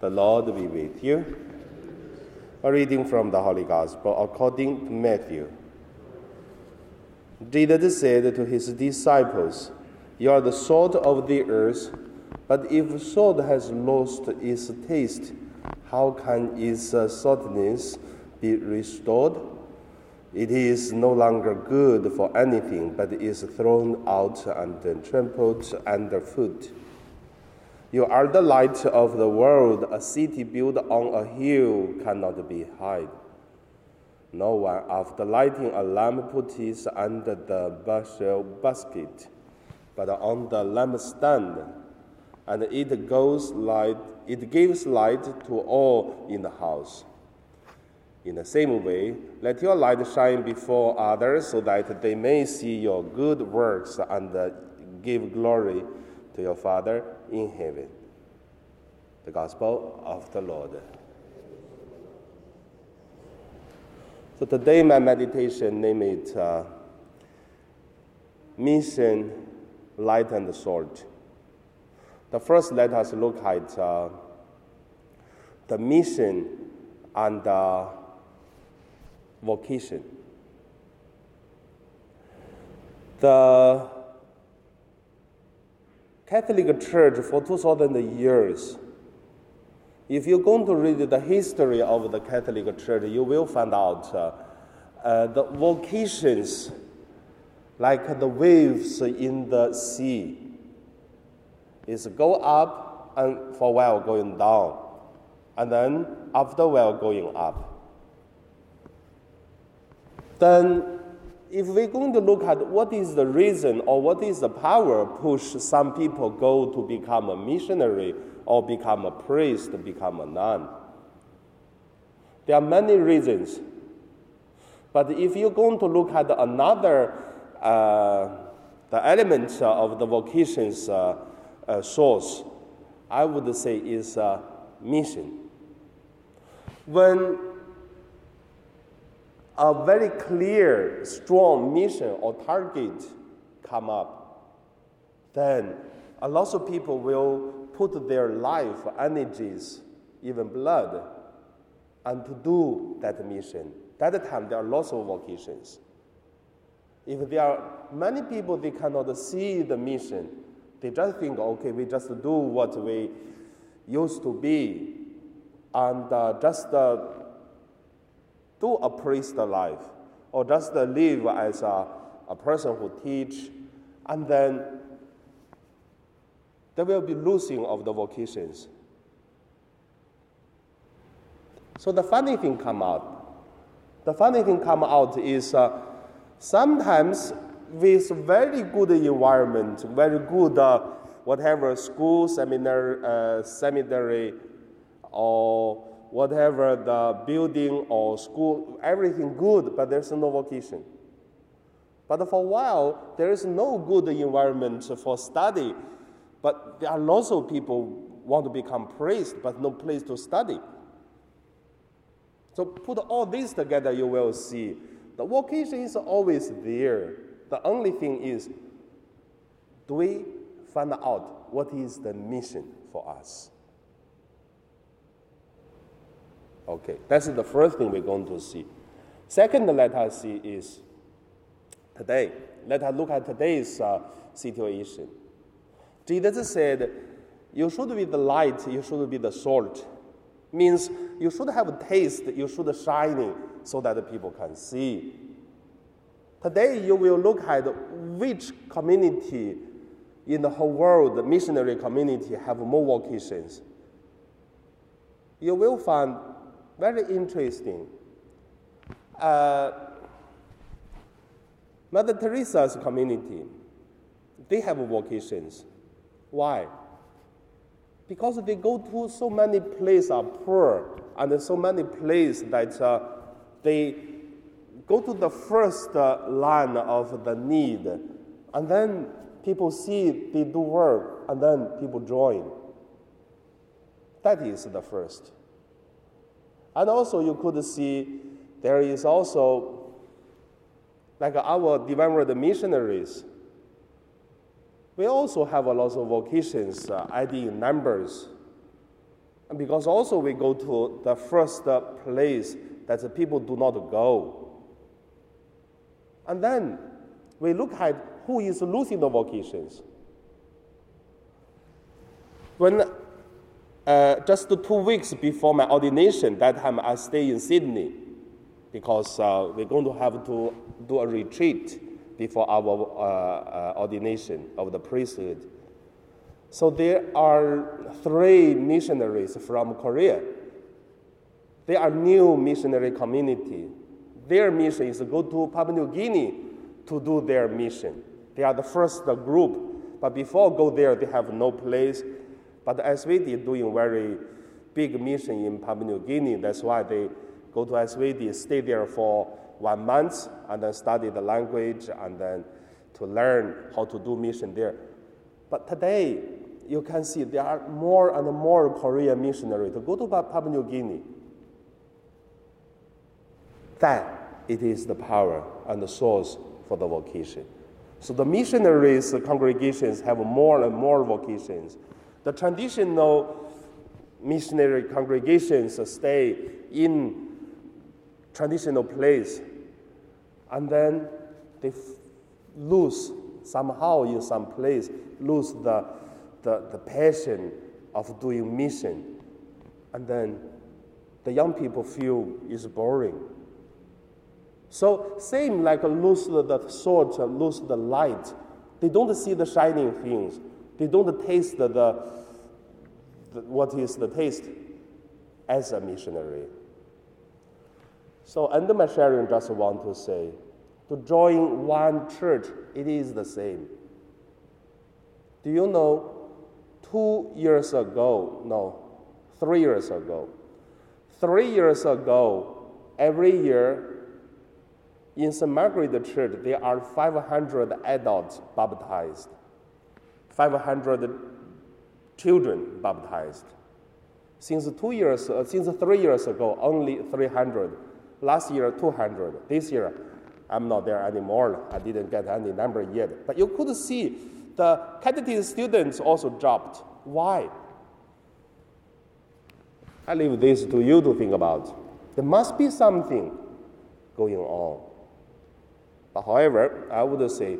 The Lord be with you. A reading from the Holy Gospel according to Matthew. Jesus said to his disciples, You are the salt of the earth, but if salt has lost its taste, how can its saltiness be restored? It is no longer good for anything, but is thrown out and trampled underfoot. You are the light of the world. A city built on a hill cannot be hid. No one, after lighting a lamp, puts it under the bushel basket, but on the lampstand, and it goes light. It gives light to all in the house. In the same way, let your light shine before others, so that they may see your good works and give glory to your Father in heaven. The Gospel of the Lord. So today, my meditation name it uh, Mission, Light and Salt. The first, let us look at uh, the mission and uh, vocation. The Catholic Church for 2000 years, if you're going to read the history of the Catholic Church, you will find out uh, uh, the vocations like the waves in the sea is go up and for a while going down, and then after a while going up. Then if we're going to look at what is the reason or what is the power push some people go to become a missionary or become a priest, become a nun. There are many reasons. But if you're going to look at another uh, the element of the vocation's uh, uh, source, I would say is uh, mission. When a very clear, strong mission or target come up, then a lot of people will put their life, energies, even blood, and to do that mission. That time there are lots of vocations. If there are many people they cannot see the mission, they just think, okay, we just do what we used to be, and uh, just uh, do a priest life, or just uh, live as a, a person who teach, and then there will be losing of the vocations. So the funny thing come out. The funny thing come out is uh, sometimes with very good environment, very good uh, whatever school, seminar, uh, seminary, or whatever the building or school, everything good, but there's no vocation. But for a while, there is no good environment for study, but there are lots of people want to become priest, but no place to study. So put all this together, you will see the vocation is always there. The only thing is, do we find out what is the mission for us? Okay, that's the first thing we're going to see. Second, let us see is today. Let us look at today's uh, situation. Jesus said, You should be the light, you should be the salt. Means you should have a taste, you should be shining so that the people can see. Today, you will look at which community in the whole world, the missionary community, have more vocations. You will find very interesting. Uh, Mother Teresa's community, they have vocations. Why? Because they go to so many places are poor and so many places that uh, they go to the first uh, line of the need, and then people see they do work, and then people join. That is the first. And also, you could see there is also, like our Divine Word missionaries, we also have a lot of vocations, uh, adding numbers. And because also we go to the first place that the people do not go. And then we look at who is losing the vocations. When uh, just two weeks before my ordination, that time I stay in Sydney because uh, we're going to have to do a retreat before our uh, uh ordination of the priesthood. So there are three missionaries from Korea. They are new missionary community. Their mission is to go to Papua New Guinea to do their mission. They are the first group, but before go there, they have no place. But SVD doing very big mission in Papua New Guinea. That's why they go to SVD, stay there for one month, and then study the language, and then to learn how to do mission there. But today, you can see there are more and more Korean missionaries to go to Papua New Guinea. That it is the power and the source for the vocation. So the missionaries the congregations have more and more vocations. The traditional missionary congregations stay in traditional place, and then they lose somehow in some place lose the the, the passion of doing mission. And then the young people feel is boring. So same like lose the, the salt, lose the light. They don't see the shining things. They don't taste the, the, the what is the taste as a missionary. So under my sharing, just want to say, to join one church, it is the same. Do you know two years ago, no, three years ago. Three years ago, every year in St. Margaret Church, there are 500 adults baptized, 500 children baptized. Since two years, uh, since three years ago, only 300. Last year, 200. This year, I'm not there anymore. I didn't get any number yet. But you could see the catechism students also dropped. Why? I leave this to you to think about. There must be something going on. But however, I would say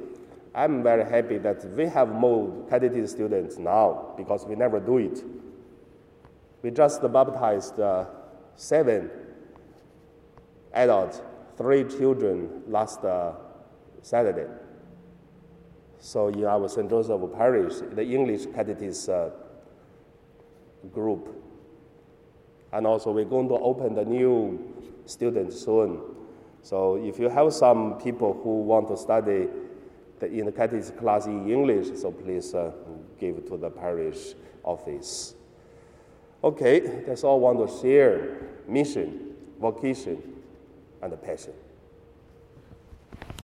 I'm very happy that we have more catechism students now because we never do it. We just baptized uh, seven adults, three children last uh, Saturday. So in our St. Joseph Parish, the English Catechism uh, group. And also we're going to open the new students soon. So if you have some people who want to study the, in the catechism class in English, so please uh, give to the parish office. Okay, that's all I want to share. Mission, vocation, and passion.